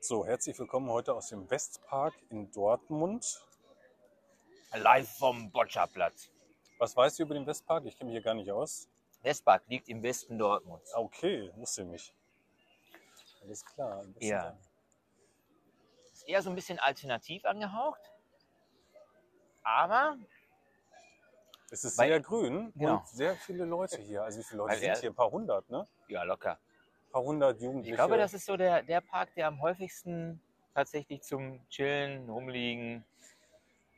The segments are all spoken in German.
So, herzlich willkommen heute aus dem Westpark in Dortmund. Live vom Boccia-Platz. Was weißt du über den Westpark? Ich kenne mich hier gar nicht aus. Westpark liegt im Westen Dortmunds. Ah, Okay, wusste ich nicht. Alles klar. ein bisschen Ja. da. Ist eher so ein bisschen alternativ angehaucht. Aber Es ist Weil- sehr grün Genau. und sehr viele Leute hier. Also wie viele Leute Weil sind er- hier? Ein paar hundert, ne? ja, locker. Ein paar hundert Jugendliche. Ich glaube, das ist so der, der Park, der am häufigsten tatsächlich zum Chillen, Rumliegen,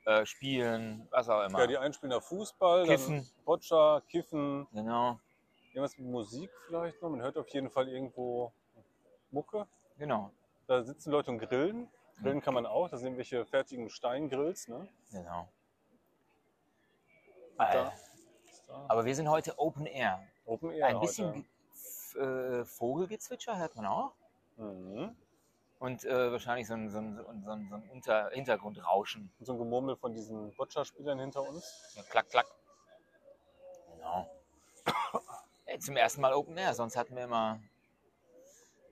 äh, Spielen, was auch immer. ja, die einen spielen da Fußball, Kiffen. Boccia, Kiffen, Genau, irgendwas mit Musik vielleicht noch. Man hört auf jeden Fall irgendwo Mucke. genau, Da sitzen Leute und grillen. Grillen kann man auch. Da sind irgendwelche fertigen Steingrills, ne? genau. Da aber wir sind heute Open Air. Open Air Ein bisschen äh, Vogelgezwitscher hört man auch. Mhm. Und äh, wahrscheinlich so ein, so ein, so ein, so ein Unter Hintergrundrauschen. Und so ein Gemurmel von diesen Boccia-Spielern hinter uns. Ja, klack, klack. Genau. Ey, zum ersten Mal Open Air, sonst hatten wir immer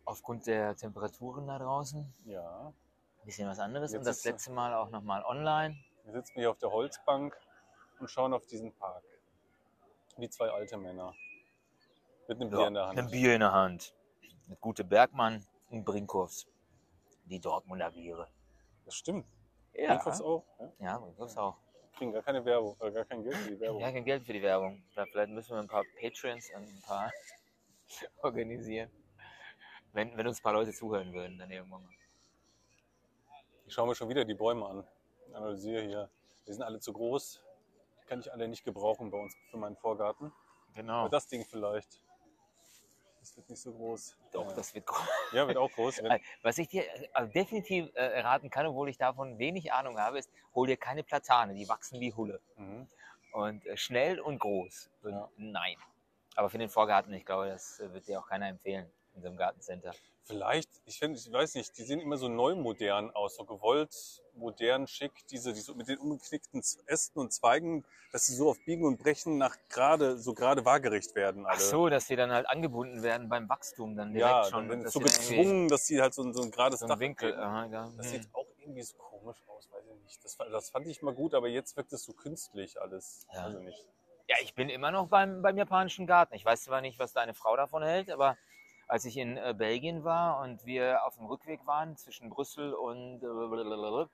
aufgrund der Temperaturen da draußen Ja. ein bisschen was anderes. Jetzt Und das letzte Mal auch nochmal online. Wir sitzen hier auf der Holzbank und schauen auf diesen Park. Wie zwei alte Männer. Mit einem Bier in der Hand. Ein Bier in der Hand. Mit Gute Bergmann und Brinkhoffs. Die Dortmunder Biere. Das stimmt. Ja, Brinkhoffs auch. Ja? ja Brinkhoffs auch. Kriegen gar keine Werbung, äh, gar kein Geld für die Werbung. Ja, kein Geld für die Werbung. Vielleicht müssen wir ein paar Patrons und ein paar organisieren. Wenn, wenn uns ein paar Leute zuhören würden, dann irgendwann mal. Ich schaue mir schon wieder die Bäume an. Analysiere hier. Die sind alle zu groß. Kann ich alle nicht gebrauchen bei uns für meinen Vorgarten. Genau. Aber das Ding vielleicht. Das wird nicht so groß. Doch, ja. das wird groß. ja, wird auch groß. Wenn, Was ich dir also definitiv äh, raten kann, obwohl ich davon wenig Ahnung habe, ist, hol dir keine Platane, die wachsen wie Hulle. mhm. Und äh, schnell und groß. So, Ja. Nein. Aber für den Vorgarten, ich glaube, das äh, wird dir auch keiner empfehlen in so einem Gartencenter. Vielleicht, ich finde, ich weiß nicht, die sehen immer so neu modern aus, so gewollt, modern, schick, diese, die so mit den umgeknickten Ästen und Zweigen, dass sie so auf Biegen und Brechen nach gerade, so gerade waagerecht werden alle. Ach so, dass die dann halt angebunden werden beim Wachstum dann direkt ja, schon. dass so sie gezwungen, dass sie halt so, ein- so ein gerades So Dach ein Winkel. kriegen. Aha, ja, Das sieht auch irgendwie so komisch aus, weiß ich nicht. Das, das fand ich mal gut, aber jetzt wirkt es so künstlich alles. Ja. Also nicht. Ja, ich bin immer noch beim, beim japanischen Garten. Ich weiß zwar nicht, was deine Frau davon hält, aber als ich in äh, Belgien war und wir auf dem Rückweg waren zwischen Brüssel und äh,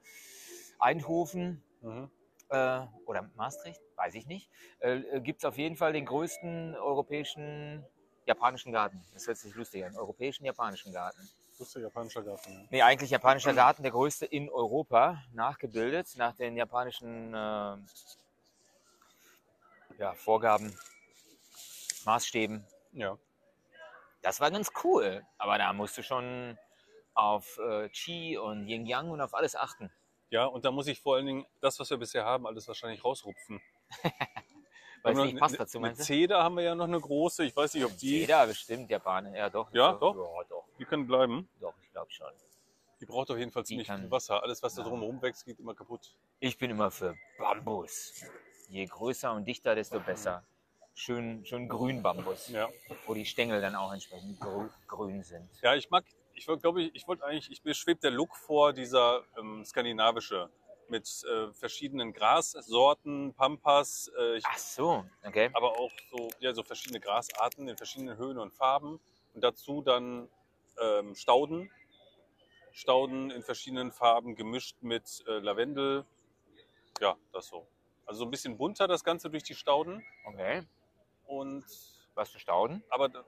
Eindhoven Mhm. äh, oder Maastricht, weiß ich nicht, äh, gibt es auf jeden Fall den größten europäischen japanischen Garten. Das hört sich lustig an. Europäischen japanischen Garten. Das ist der japanische Garten. Ja. Nee, eigentlich japanischer Garten, der größte in Europa, nachgebildet nach den japanischen äh, ja, Vorgaben, Maßstäben. ja. Das war ganz cool, aber da musst du schon auf äh, Qi und Yin Yang und auf alles achten. Ja, und da muss ich vor allen Dingen das, was wir bisher haben, alles wahrscheinlich rausrupfen. Weil es nicht passt dazu, meinst du? Zeder haben wir ja noch eine große. Ich weiß nicht, ob die, Jeder bestimmt Japaner, ja doch. Ja, doch. doch? Ja, doch, die können bleiben. doch, ich glaube schon. Die braucht auf jeden Fall ziemlich kann- viel Wasser. Alles, was da drumherum wächst, geht immer kaputt. Ich bin immer für Bambus. Je größer und dichter, desto besser. Schön, schön grün Bambus, Ja, wo die Stängel dann auch entsprechend grü grün sind. ja ich mag, ich glaube, ich, ich wollte eigentlich, ich, mir schwebt der Look vor, dieser ähm, skandinavische. Mit äh, verschiedenen Grassorten, Pampas, äh, ich, Ach so, okay. aber auch so, ja, so verschiedene Grasarten in verschiedenen Höhen und Farben. Und dazu dann ähm, Stauden. Stauden in verschiedenen Farben, gemischt mit äh, Lavendel. Ja, das so. Also so ein bisschen bunter das Ganze durch die Stauden. Okay. Und Was für Stauden? aber da-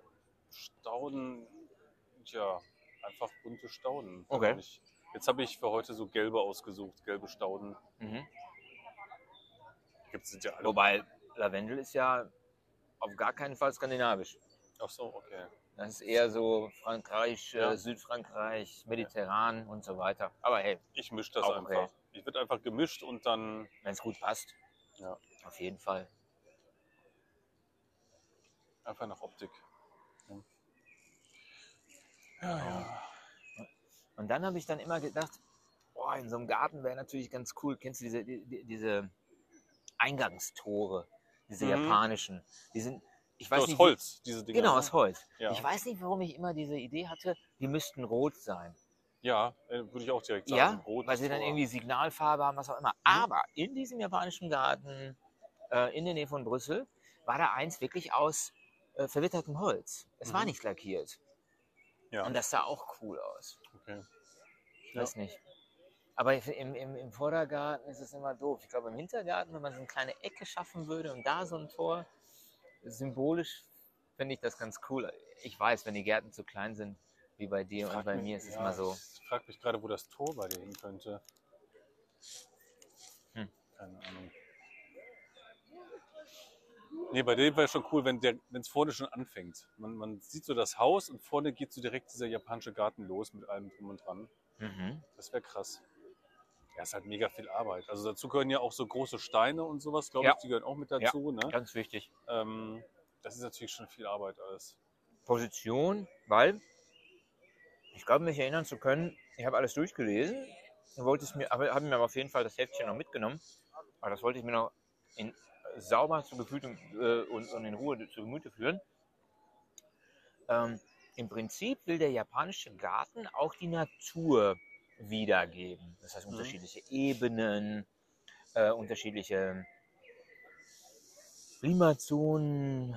Stauden, ja, einfach bunte Stauden. Okay. Nicht- Jetzt habe ich für heute so gelbe ausgesucht, gelbe Stauden. Mhm. Gibt es ja alle. Wobei Lavendel ist ja auf gar keinen Fall skandinavisch. Ach so, okay. Das ist eher so Frankreich, Ja. äh, Südfrankreich, Mediterran und so weiter. Aber hey, Ich mische das Auch okay. einfach. Ich wird einfach gemischt und dann wenn es gut passt, Ja. auf jeden Fall. Einfach nach Optik. Ja, ja. Und dann habe ich dann immer gedacht, boah, in so einem Garten wäre natürlich ganz cool. Kennst du diese, die, die- diese Eingangstore, diese Mhm. japanischen. Die sind, ich weiß aus nicht. Holz, diese Dinger. genau, ne? aus Holz. Ja. Ich weiß nicht, warum ich immer diese Idee hatte, die müssten rot sein. Ja, äh, würde ich auch direkt sagen. Ja, Rot weil sie dann Tor. irgendwie Signalfarbe haben, was auch immer. Aber in diesem japanischen Garten äh, in der Nähe von Brüssel war da eins wirklich aus äh, verwittertem Holz. Es war Mhm. nicht lackiert. Ja. Und das sah auch cool aus. Okay. Ich Ja. weiß nicht. Aber im, im, im Vordergarten ist es immer doof. Ich glaube, im Hintergarten, wenn man so eine kleine Ecke schaffen würde und da so ein Tor, symbolisch finde ich das ganz cool. Ich weiß, wenn die Gärten zu klein sind, wie bei dir und bei mich- mir, ist es ja, immer so. Ich frage mich gerade, wo das Tor bei dir hin könnte. Hm. Keine Ahnung. Nee, bei dem wäre schon cool, wenn es vorne schon anfängt. Man, man sieht so das Haus und vorne geht so direkt dieser japanische Garten los mit allem drum und dran. Mhm. Das wäre krass. Ja, ist halt mega viel Arbeit. Also dazu gehören ja auch so große Steine und sowas, glaube Ja. ich, die gehören auch mit dazu. Ne? Ganz wichtig. Ähm, das ist natürlich schon viel Arbeit alles. Position, weil ich glaube, mich erinnern zu können, ich habe alles durchgelesen, wollte es mir, aber habe mir aber auf jeden Fall das Heftchen noch mitgenommen. Aber das wollte ich mir noch in, sauber zu Gefühl äh, und, und in Ruhe zu Gemüte führen. Ähm, Im Prinzip will der japanische Garten auch die Natur wiedergeben. Das heißt, Mhm. unterschiedliche Ebenen, äh, unterschiedliche Klimazonen,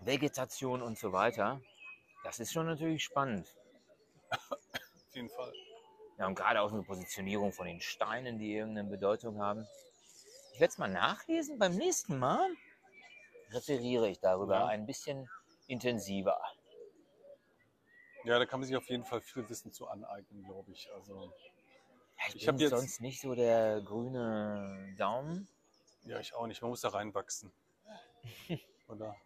Vegetation und so weiter. Das ist schon natürlich spannend. Auf jeden Fall. Ja, und gerade auch eine Positionierung von den Steinen, die irgendeine Bedeutung haben. Ich werde es mal nachlesen. Beim nächsten Mal referiere ich darüber Ja. ein bisschen intensiver. Ja, da kann man sich auf jeden Fall viel Wissen zu aneignen, glaube ich. Also, Ich, Ich bin sonst nicht so der grüne Daumen. ja, ich auch nicht. Man muss da reinwachsen. Oder?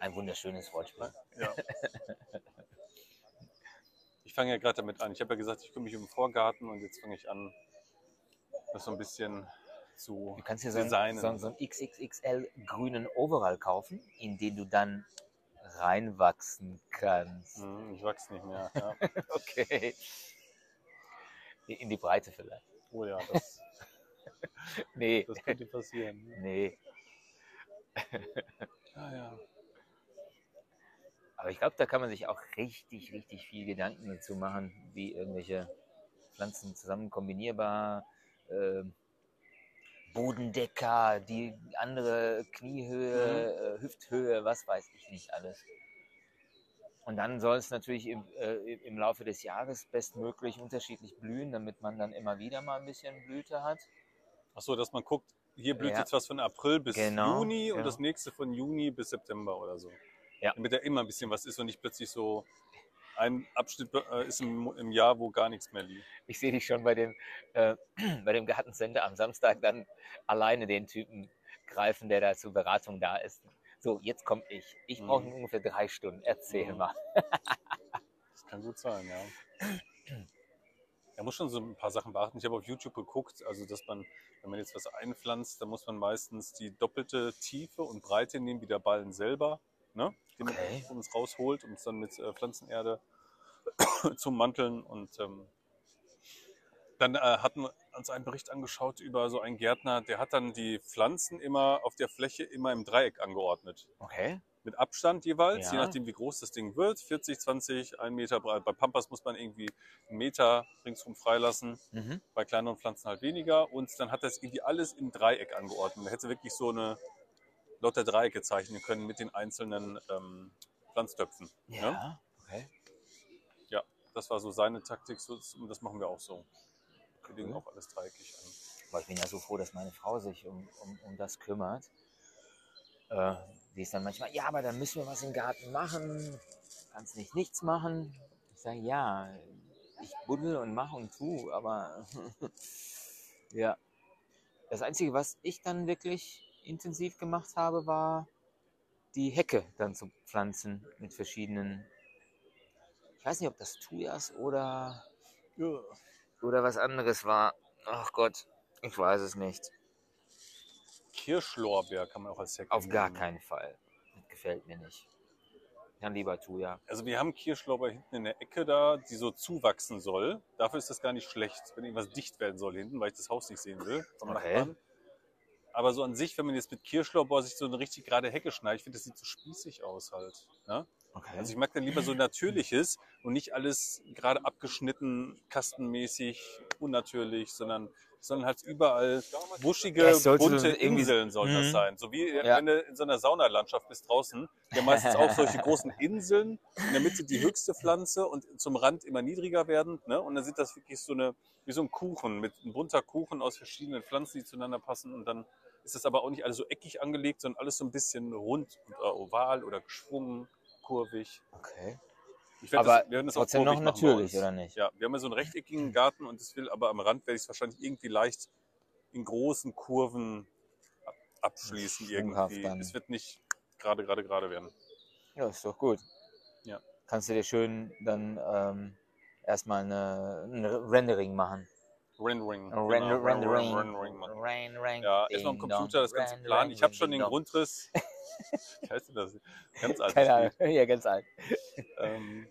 Ein wunderschönes Wortspiel. Ja. Ich fange ja gerade damit an. Ich habe ja gesagt, ich kümmere mich um den Vorgarten und jetzt fange ich an, das so ein bisschen zu Du kannst dir so einen, so, so einen XXXL grünen Overall kaufen, in den du dann reinwachsen kannst. Hm, ich wachse nicht mehr. Ja. Okay. In die Breite vielleicht. Oh ja, das, Nee, das könnte passieren. nee. Ja, ja. Aber ich glaube, da kann man sich auch richtig, richtig viel Gedanken dazu machen, wie irgendwelche Pflanzen zusammen kombinierbar, ähm, Bodendecker, die andere Kniehöhe, äh, Hüfthöhe, was weiß ich nicht alles. Und dann soll es natürlich im, äh, im Laufe des Jahres bestmöglich unterschiedlich blühen, damit man dann immer wieder mal ein bisschen Blüte hat. Ach so, dass man guckt, hier blüht Ja. jetzt was von April bis Genau, Juni und genau. das nächste von Juni bis September oder so. Ja. Damit da immer ein bisschen was ist und nicht plötzlich so ein Abschnitt äh, ist im, im Jahr, wo gar nichts mehr liegt. Ich sehe dich schon bei dem, äh, bei dem Gartencenter am Samstag dann alleine den Typen greifen, der da zur Beratung da ist. So, jetzt komme ich. Ich brauche Mhm. ungefähr drei Stunden. Erzähl Mhm. mal. Das kann gut sein, ja. Er muss schon so ein paar Sachen beachten. Ich habe auf YouTube geguckt, also dass man, wenn man jetzt was einpflanzt, dann muss man meistens die doppelte Tiefe und Breite nehmen wie der Ballen selber, ne? den Okay. man uns rausholt und es dann mit äh, Pflanzenerde zum Manteln. Und ähm, dann äh, hatten wir uns einen Bericht angeschaut über so einen Gärtner, der hat dann die Pflanzen immer auf der Fläche immer im Dreieck angeordnet Okay. mit Abstand jeweils, Ja. je nachdem wie groß das Ding wird. 40, 20, 1 Meter breit. Bei Pampas muss man irgendwie einen Meter ringsrum freilassen, Mhm. bei kleineren Pflanzen halt weniger. Und dann hat das irgendwie alles im Dreieck angeordnet. Da hätte wirklich so eine lauter Dreiecke zeichnen können mit den einzelnen ähm, Pflanztöpfen. Ja. ne? Okay. Das war so seine Taktik und das machen wir auch so. Wir legen auch alles dreieckig an. Aber ich bin ja so froh, dass meine Frau sich um, um, um das kümmert. Äh, die ist dann manchmal, ja, aber dann müssen wir was im Garten machen. Kannst nicht nichts machen. Ich sage, ja, ich buddel und mache und tu, aber ja. Das Einzige, was ich dann wirklich intensiv gemacht habe, war die Hecke dann zu pflanzen mit verschiedenen. Ich weiß nicht, ob das Thujas oder oder was anderes war. Ach Gott, ich weiß es nicht. Kirschlorbeer kann man auch als Hecke Auf gar nehmen. keinen Fall. Das gefällt mir nicht. Dann lieber Thuja. Also wir haben Kirschlorbeer hinten in der Ecke da, die so zuwachsen soll. Dafür ist das gar nicht schlecht, wenn irgendwas dicht werden soll hinten, weil ich das Haus nicht sehen will Okay. Aber so an sich, wenn man jetzt mit Kirschlorbeer sich so eine richtig gerade Hecke schneidet, ich finde, das sieht so spießig aus halt. Ne? Okay. Also ich mag dann lieber so natürliches und nicht alles gerade abgeschnitten, kastenmäßig, unnatürlich, sondern sondern halt überall sollte bunte Inseln sollen das Mhm. sein. So wie Ja. wenn du in so einer Saunalandschaft bist draußen, ja meistens auch solche großen Inseln, in der Mitte die höchste Pflanze und zum Rand immer niedriger werdend. Ne? Und dann sind das wirklich so eine, wie so ein Kuchen, mit ein bunter Kuchen aus verschiedenen Pflanzen, die zueinander passen. Und dann ist das aber auch nicht alles so eckig angelegt, sondern alles so ein bisschen rund und äh, oval oder geschwungen, kurvig. okay. Ich werd Aber das, wir werden das auch trotzdem noch natürlich, oder nicht? Ja, wir haben ja so einen rechteckigen Garten und das will aber am Rand werde ich es wahrscheinlich irgendwie leicht in großen Kurven ab- abschließen Schwunghaft irgendwie. dann. Es wird nicht gerade, gerade, gerade werden. Ja, ist doch gut. Ja. Kannst du dir schön dann ähm, erstmal eine, ein Rendering machen. Rendering. Ein genau. Render, Rendering. Rendering machen. Rendering. Ja, erstmal am Computer das ganze planen. Ich habe schon Rendering, den Grundriss. Wie heißt denn das? Ganz alt. Keine Ahnung. Ja, ganz alt. Ähm,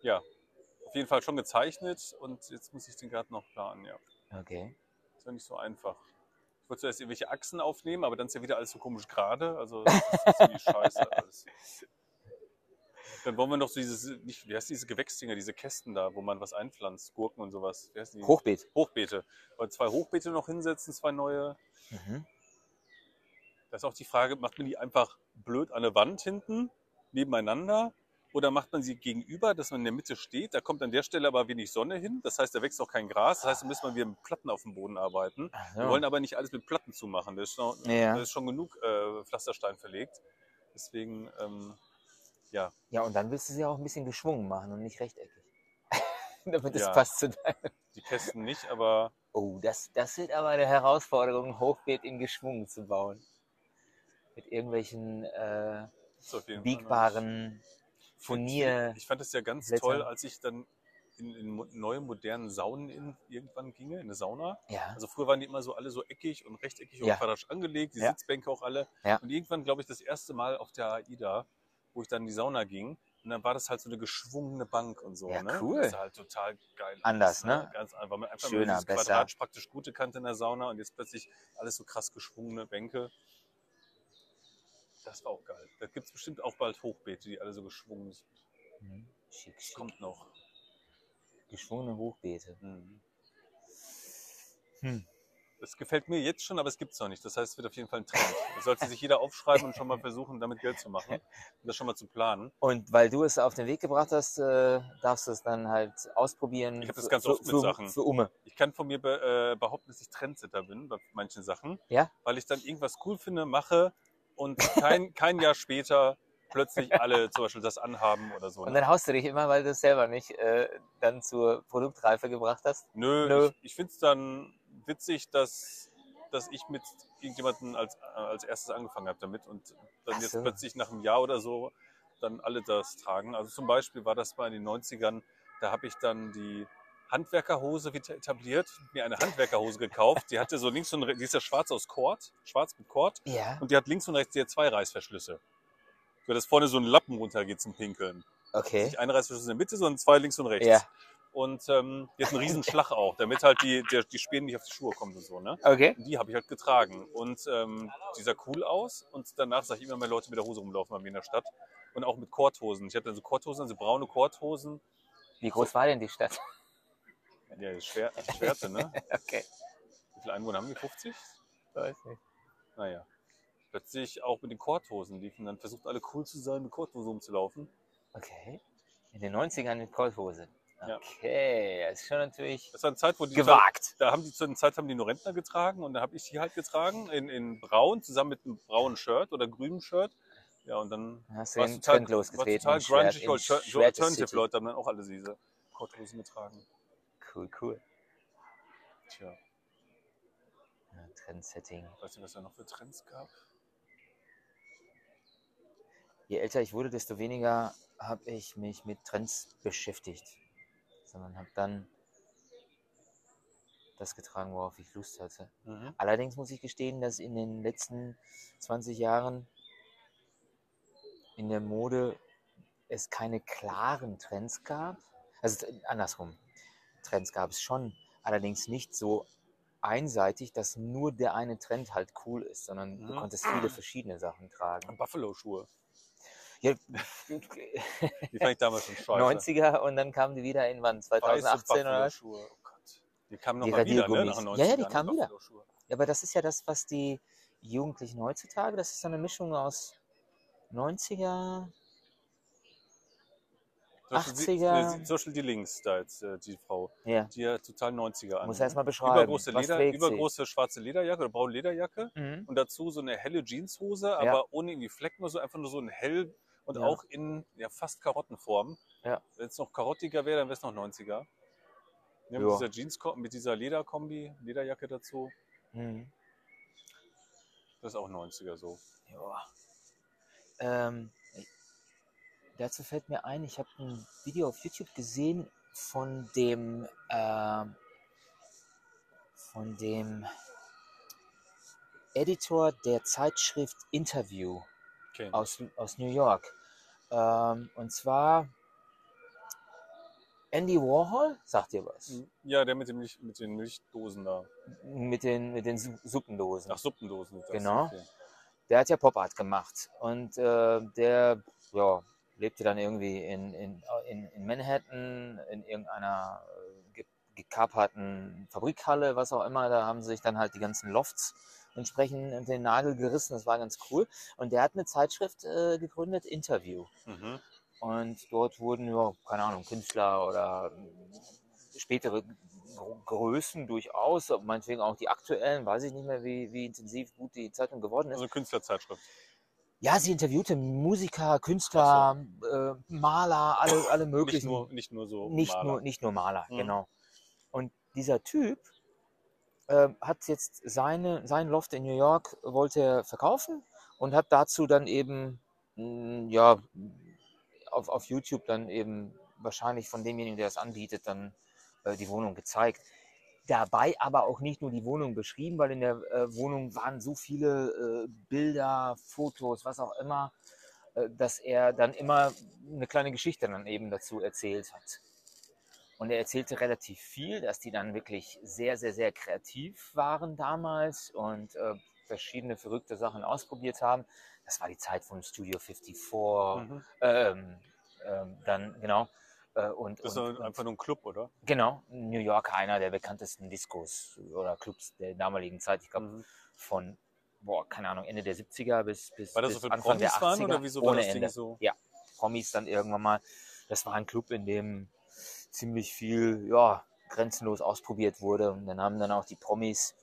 ja, auf jeden Fall schon gezeichnet und jetzt muss ich den Garten noch planen, ja. Okay. Ist ja nicht so einfach. Ich wollte zuerst irgendwelche Achsen aufnehmen, aber dann ist ja wieder alles so komisch gerade. Also das ist irgendwie scheiße alles. Dann wollen wir noch so dieses, nicht, wie heißt diese Gewächsdinger, diese Kästen da, wo man was einpflanzt, Gurken und sowas. Wie heißen die? Hochbeet. Hochbeete. Oder zwei Hochbeete noch hinsetzen, zwei neue. Mhm. Da ist auch die Frage, macht man die einfach blöd an der Wand hinten, nebeneinander? Oder macht man sie gegenüber, dass man in der Mitte steht? Da kommt an der Stelle aber wenig Sonne hin. Das heißt, da wächst auch kein Gras. Das heißt, da müssen wir wieder mit Platten auf dem Boden arbeiten. Ach Wir so. wollen aber nicht alles mit Platten zumachen. Da ist schon, Ja. da ist schon genug äh, Pflasterstein verlegt. Deswegen, ähm, ja, Ja, und dann willst du sie auch ein bisschen geschwungen machen und nicht rechteckig. Damit es Ja. passt zu deinem. die Kästen nicht, aber Oh, das, das wird aber eine Herausforderung, ein Hochbeet in geschwungen zu bauen. Mit irgendwelchen äh, biegbaren Furnier. Ich fand es ja ganz Blätter. toll, als ich dann in, in neue modernen Saunen in, irgendwann ginge, in eine Sauna. Ja. Also früher waren die immer so alle so eckig und rechteckig Ja. und quadratisch angelegt, die. Sitzbänke auch alle. Ja. Und irgendwann, glaube ich, das erste Mal auf der AIDA, wo ich dann in die Sauna ging, und dann war das halt so eine geschwungene Bank und so. Ja, ne? cool. Das sah halt total geil Anders, aus, ne? Ganz einfach. Einfach Schöner, dieses besser. quadratisch praktisch gute Kante in der Sauna und jetzt plötzlich alles so krass geschwungene Bänke. Das war auch geil. Da gibt es bestimmt auch bald Hochbeete, die alle so geschwungen sind. Mhm. Schick, schick. kommt noch. Geschwungene Hochbeete. Mhm. Hm. Das gefällt mir jetzt schon, aber es gibt es noch nicht. Das heißt, es wird auf jeden Fall ein Trend. Das sollte sich jeder aufschreiben und schon mal versuchen, damit Geld zu machen. Und das schon mal zu planen. Und weil du es auf den Weg gebracht hast, äh, darfst du es dann halt ausprobieren. Ich hab das ganz für, oft mit für, Sachen. Für Umme. Ich kann von mir be äh, behaupten, dass ich Trendsetter bin bei manchen Sachen, Ja? weil ich dann irgendwas cool finde, mache und kein, kein Jahr später plötzlich alle zum Beispiel das anhaben oder so. Und Ne? dann haust du dich immer, weil du es selber nicht äh, dann zur Produktreife gebracht hast. Nö, Nö. ich, ich finde es dann witzig, dass, dass ich mit irgendjemandem als, als erstes angefangen habe damit und dann jetzt so. plötzlich nach einem Jahr oder so dann alle das tragen. Also zum Beispiel war das mal in den 90ern, da habe ich dann die Handwerkerhose wieder etabliert, mir eine Handwerkerhose gekauft. Die hatte so links und rechts, die ist ja schwarz aus Kord, schwarz mit Kord Ja. und die hat links und rechts hier zwei Reißverschlüsse. So, dass vorne so ein Lappen runtergeht zum Pinkeln. Okay. Nicht ein Reißverschluss in der Mitte, sondern zwei links und rechts. Ja. Und ähm, die hat einen riesen Schlag auch, damit halt die, der, die Späne nicht auf die Schuhe kommen und so. Ne? Okay. Und die habe ich halt getragen. Und ähm, die sah cool aus. Und danach sah ich immer mehr Leute mit der Hose rumlaufen bei mir in der Stadt. Und auch mit Korthosen. Ich hatte dann so Korthosen, also braune Korthosen. Wie groß war denn die Stadt? Ja, das Schwer, Schwerte, ne? Okay. Wie viele Einwohner haben die? 50? Weiß nicht. Naja. Plötzlich auch mit den Korthosen liefen. Dann versucht alle cool zu sein, mit Korthosen rumzulaufen. Okay. In den 90ern mit Korthose. Okay, das ist schon natürlich Das war eine Zeit, wo die gewagt. da haben die zu einer Zeit haben die nur Rentner getragen und dann habe ich die halt getragen in, in braun zusammen mit einem braunen Shirt oder grünem Shirt. Ja, und dann Hast du war den total, Trend war losgetreten. total in Schwert- grungy. in Alter- Schwerte Alternative City. Leute haben dann auch alle diese Korthosen getragen. Cool, cool. Tja, Ja, Trendsetting. weiß nicht, was da noch für Trends gab. Je älter ich wurde, desto weniger habe ich mich mit Trends beschäftigt. Sondern habe dann das getragen, worauf ich Lust hatte. Mhm. Allerdings muss ich gestehen, dass in den letzten 20 Jahren in der Mode es keine klaren Trends gab. Also andersrum. Trends gab es schon, allerdings nicht so einseitig, dass nur der eine Trend halt cool ist, sondern du Mhm. konntest viele verschiedene Sachen tragen. Buffalo-Schuhe. Ja, Die fand ich damals schon scheiße. 90er und dann kamen die wieder in wann? Weiße 2018 oder was? Oh. Die kamen nochmal wieder, ne? Nach den 90ern, Ja, ja, die ne? kamen wieder. Ja, aber das ist ja das, was die Jugendlichen heutzutage, das ist so eine Mischung aus 90er, Zum Beispiel die- 80er. die- Zum Beispiel die links da jetzt, äh, die Frau. ja, Die hat total 90er an. muss erst mal beschreiben. Übergroße, was Leder, übergroße schwarze Lederjacke oder braune Lederjacke Mhm. und dazu so eine helle Jeanshose, Ja. aber ohne irgendwie Flecken oder so, einfach nur so ein hell und Ja. auch in ja, fast Karottenform. Ja. Wenn es noch karottiger wäre, dann wäre es noch 90er. Ja, mit dieser Jeans, mit dieser Lederkombi, Lederjacke dazu, Mhm. das ist auch 90er so. Ja. Ähm, dazu fällt mir ein, ich habe ein Video auf YouTube gesehen von dem ähm, von dem Editor der Zeitschrift Interview Okay. aus, aus New York. Ähm, und zwar Andy Warhol, sagt ihr was? Ja, der mit, dem Milch, mit den Milchdosen da. Mit den, mit den Su- Suppendosen. Ach, Suppendosen. ist das, Genau. Okay. der hat ja Pop Art gemacht und äh, der ja, lebte dann irgendwie in, in, in, in Manhattan in irgendeiner äh, ge- gekaperten Fabrikhalle, was auch immer. Da haben sich dann halt die ganzen Lofts entsprechend in den Nagel gerissen. Das war ganz cool. Und der hat eine Zeitschrift äh, gegründet, Interview. Mhm. Und dort wurden, ja, keine Ahnung, Künstler oder äh, spätere Größen durchaus, meinetwegen auch die aktuellen, weiß ich nicht mehr, wie, wie intensiv gut die Zeitung geworden ist. Also Künstlerzeitschrift. Ja, sie interviewte Musiker, Künstler, äh, Maler, alle, alle Nicht möglichen. nur, nicht nur so nicht, Maler. nur, nicht nur Maler, Mhm. genau. Und dieser Typ ähm, hat jetzt seine, sein Loft in New York, wollte er verkaufen und hat dazu dann eben, mh, ja, auf, auf YouTube dann eben wahrscheinlich von demjenigen, der das anbietet, dann äh, die Wohnung gezeigt. Dabei aber auch nicht nur die Wohnung beschrieben, weil in der äh, Wohnung waren so viele äh, Bilder, Fotos, was auch immer, äh, dass er dann immer eine kleine Geschichte dann eben dazu erzählt hat. Und er erzählte relativ viel, dass die dann wirklich sehr, sehr, sehr kreativ waren damals und äh, verschiedene verrückte Sachen ausprobiert haben. Das war die Zeit von Studio 54, Mhm. ähm, ähm, dann genau. Äh, und, Das ist und, einfach nur ein Club, oder? Genau, New York einer der bekanntesten Discos oder Clubs der damaligen Zeit. Ich glaube, Mhm. von, boah, keine Ahnung, Ende der 70er bis, bis, War das bis so Anfang der Promis 80er. waren oder wieso war ohne das Ding Ende. so? Ja, Promis dann irgendwann mal. Das war ein Club, in dem ziemlich viel, ja, grenzenlos ausprobiert wurde. Und dann haben dann auch die Promis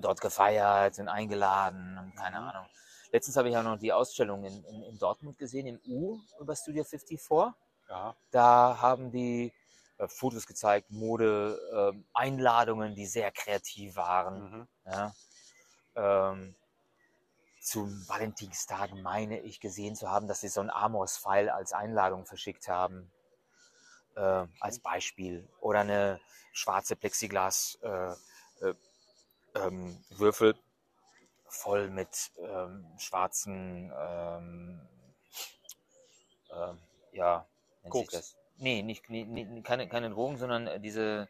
dort gefeiert und eingeladen und keine. Ahnung. Letztens habe ich auch noch die Ausstellung in, in, in Dortmund gesehen, im U über Studio 54. Ja. Da haben die äh, Fotos gezeigt, Mode, ähm, Einladungen, die sehr kreativ waren. Mhm. Ja. Ähm, zum Valentinstag meine ich gesehen zu haben, dass sie so einen Amos-Pfeil als Einladung verschickt haben. Äh, als Beispiel. Oder eine schwarze Plexiglas äh, äh, ähm, Würfel voll mit ähm, schwarzen ähm, ähm, ja, Koks. das? Nee, nicht, nee, nee, keine, keine Drogen, sondern äh, diese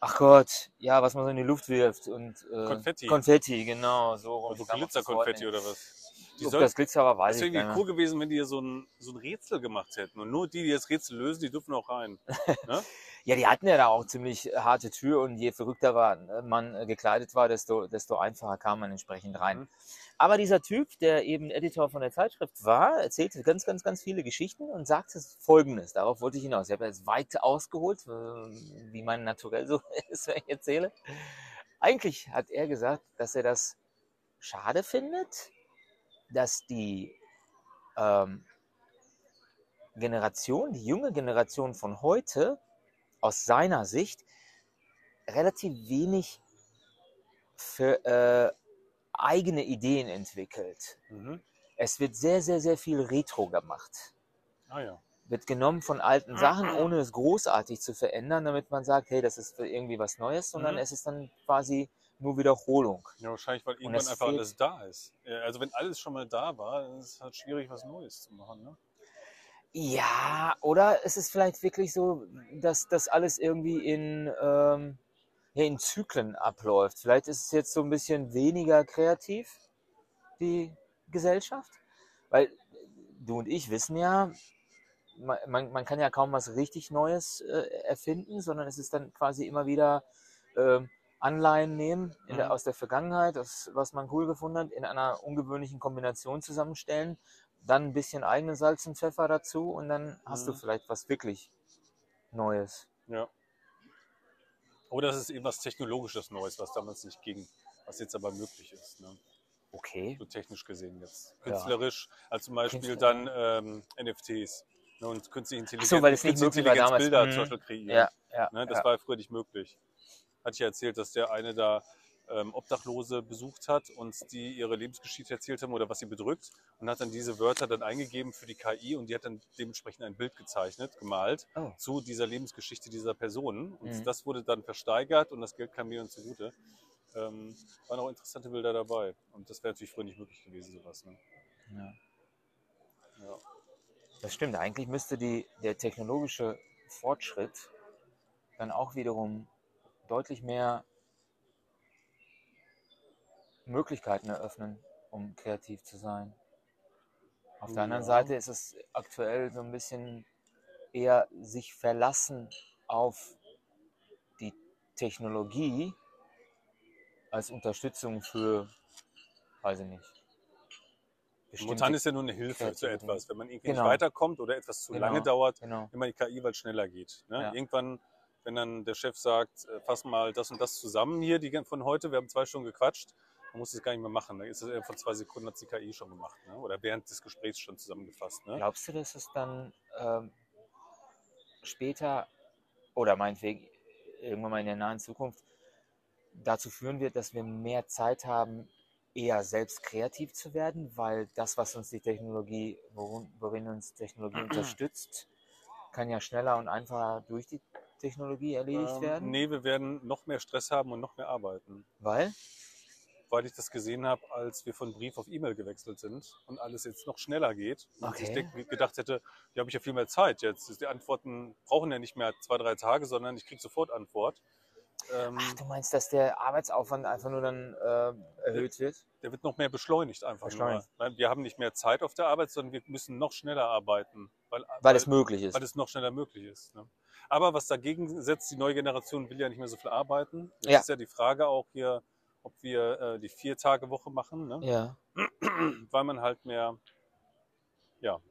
Ach Gott, ja, was man so in die Luft wirft und äh, Konfetti. Konfetti, genau, so rum. Also Glitzerkonfetti oder was? Die Ob soll, das Glitzer weiß wäre ich nicht. cool gewesen, wenn die hier so ein, so ein Rätsel gemacht hätten. Und nur die, die das Rätsel lösen, die dürfen auch rein. Ja, die hatten ja da auch ziemlich harte Tür und je verrückter war, man äh, gekleidet war, desto, desto einfacher kam man entsprechend rein. Mhm. Aber dieser Typ, der eben Editor von der Zeitschrift war, erzählte ganz, ganz, ganz viele Geschichten und sagte Folgendes. Darauf wollte ich hinaus. Ich habe jetzt weit ausgeholt, äh, wie mein Naturell so ist, wenn ich erzähle. Eigentlich hat er gesagt, dass er das schade findet, dass die ähm, Generation, die junge Generation von heute, aus seiner Sicht relativ wenig für äh, eigene Ideen entwickelt. Mhm. Es wird sehr, sehr, sehr viel Retro gemacht. Ah ja. Wird genommen von alten Sachen, ohne es großartig zu verändern, damit man sagt, hey, das ist irgendwie was Neues, sondern Mhm. es ist dann quasi nur Wiederholung. Ja, wahrscheinlich, weil irgendwann einfach fehlt- alles da ist. Also wenn alles schon mal da war, dann ist es halt schwierig, was Neues zu machen. Ne? Ja, oder es ist vielleicht wirklich so, dass das alles irgendwie in, ähm, ja, in Zyklen abläuft. Vielleicht ist es jetzt so ein bisschen weniger kreativ, die Gesellschaft. Weil du und ich wissen ja, man, man, man kann ja kaum was richtig Neues äh, erfinden, sondern es ist dann quasi immer wieder ähm, Anleihen nehmen in der, Mhm. aus der Vergangenheit, das, was man cool gefunden hat, in einer ungewöhnlichen Kombination zusammenstellen, dann ein bisschen eigenen Salz und Pfeffer dazu und dann hast du Mhm. vielleicht was wirklich Neues. Ja. Oder es ist eben was Technologisches Neues, was damals nicht ging, was jetzt aber möglich ist. Ne? Okay. So technisch gesehen jetzt. Ja. Künstlerisch, als zum Beispiel dann ähm, NFTs ne? und künstliche Intelligenz, so, weil es nicht möglich war Intelligenz damals. Bilder Mhm. zum Beispiel kreieren. Ja, ja. Ne? Das ja. war früher nicht möglich. Hatte ich ja erzählt, dass der eine da ähm, Obdachlose besucht hat und die ihre Lebensgeschichte erzählt haben oder was sie bedrückt und hat dann diese Wörter dann eingegeben für die KI und die hat dann dementsprechend ein Bild gezeichnet, gemalt Oh. zu dieser Lebensgeschichte dieser Personen. Und Mhm. das wurde dann versteigert und das Geld kam mir dann zugute. Ähm, waren auch interessante Bilder dabei. Und das wäre natürlich früher nicht möglich gewesen, sowas. Ne? Ja. Ja. Das stimmt. Eigentlich müsste die, der technologische Fortschritt dann auch wiederum deutlich mehr Möglichkeiten eröffnen, um kreativ zu sein. Auf der anderen Ja. Seite ist es aktuell so ein bisschen eher sich verlassen auf die Technologie als Unterstützung für, weiß ich nicht. Momentan bestimmte- ist ja nur eine Hilfe zu kreative etwas. Wenn man irgendwie Genau. nicht weiterkommt oder etwas zu Genau. lange dauert, Genau. immer die KI, weil es schneller geht. Ne? Ja. Irgendwann, wenn dann der Chef sagt, äh, fass mal das und das zusammen hier die, von heute, wir haben zwei Stunden gequatscht, dann muss es gar nicht mehr machen. Dann ist es von zwei Sekunden hat die KI schon gemacht. Ne? Oder während des Gesprächs schon zusammengefasst. Ne? Glaubst du, dass es dann ähm, später oder meinetwegen irgendwann mal in der nahen Zukunft dazu führen wird, dass wir mehr Zeit haben, eher selbst kreativ zu werden, weil das, was uns die Technologie, worin, worin uns Technologie unterstützt, kann ja schneller und einfacher durch die Technologie erledigt Ähm, werden. Nee, wir werden noch mehr Stress haben und noch mehr arbeiten. Weil? Weil ich das gesehen habe, als wir von Brief auf E-Mail gewechselt sind und alles jetzt noch schneller geht. Und Okay. ich denk, gedacht hätte, ja, habe ich ja viel mehr Zeit jetzt. Die Antworten brauchen ja nicht mehr zwei, drei Tage, sondern ich kriege sofort Antwort. Ähm, Ach, du meinst, dass der Arbeitsaufwand einfach nur dann äh, erhöht wird? der wird noch mehr beschleunigt einfach Beschleunigt. nur. Wir haben nicht mehr Zeit auf der Arbeit, sondern wir müssen noch schneller arbeiten, weil, Weil es möglich ist. weil es noch schneller möglich ist. Ne? Aber was dagegen setzt, die neue Generation will ja nicht mehr so viel arbeiten. Das Ja. ist ja die Frage auch hier, ob wir äh, die Vier-Tage-Woche machen, ne? Ja. weil man halt mehr,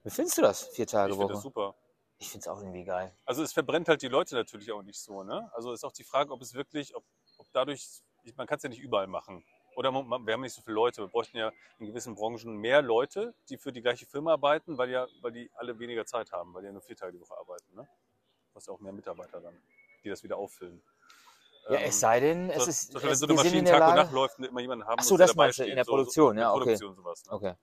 Wie findest du das? Vier Tage ich finde das super. Ich finde es auch irgendwie geil. Also es verbrennt halt die Leute natürlich auch nicht so. Ne? Also ist auch die Frage, ob es wirklich, ob, ob dadurch, man kann es ja nicht überall machen. Oder man, wir haben nicht so viele Leute. Wir bräuchten ja in gewissen Branchen mehr Leute, die für die gleiche Firma arbeiten, weil ja, weil die alle weniger Zeit haben, weil die ja nur vier Tage die Woche arbeiten. Ne? Du hast ja auch mehr Mitarbeiter dann, die das wieder auffüllen. Ja, Ähm, es sei denn, es so- ist. Beispiel, wenn so eine Maschine Tag und Lage. Nacht läuft und immer jemanden haben Ach so, das meinst du, in der So- Produktion, so, ja, okay. Produktion sowas. Ne? Okay.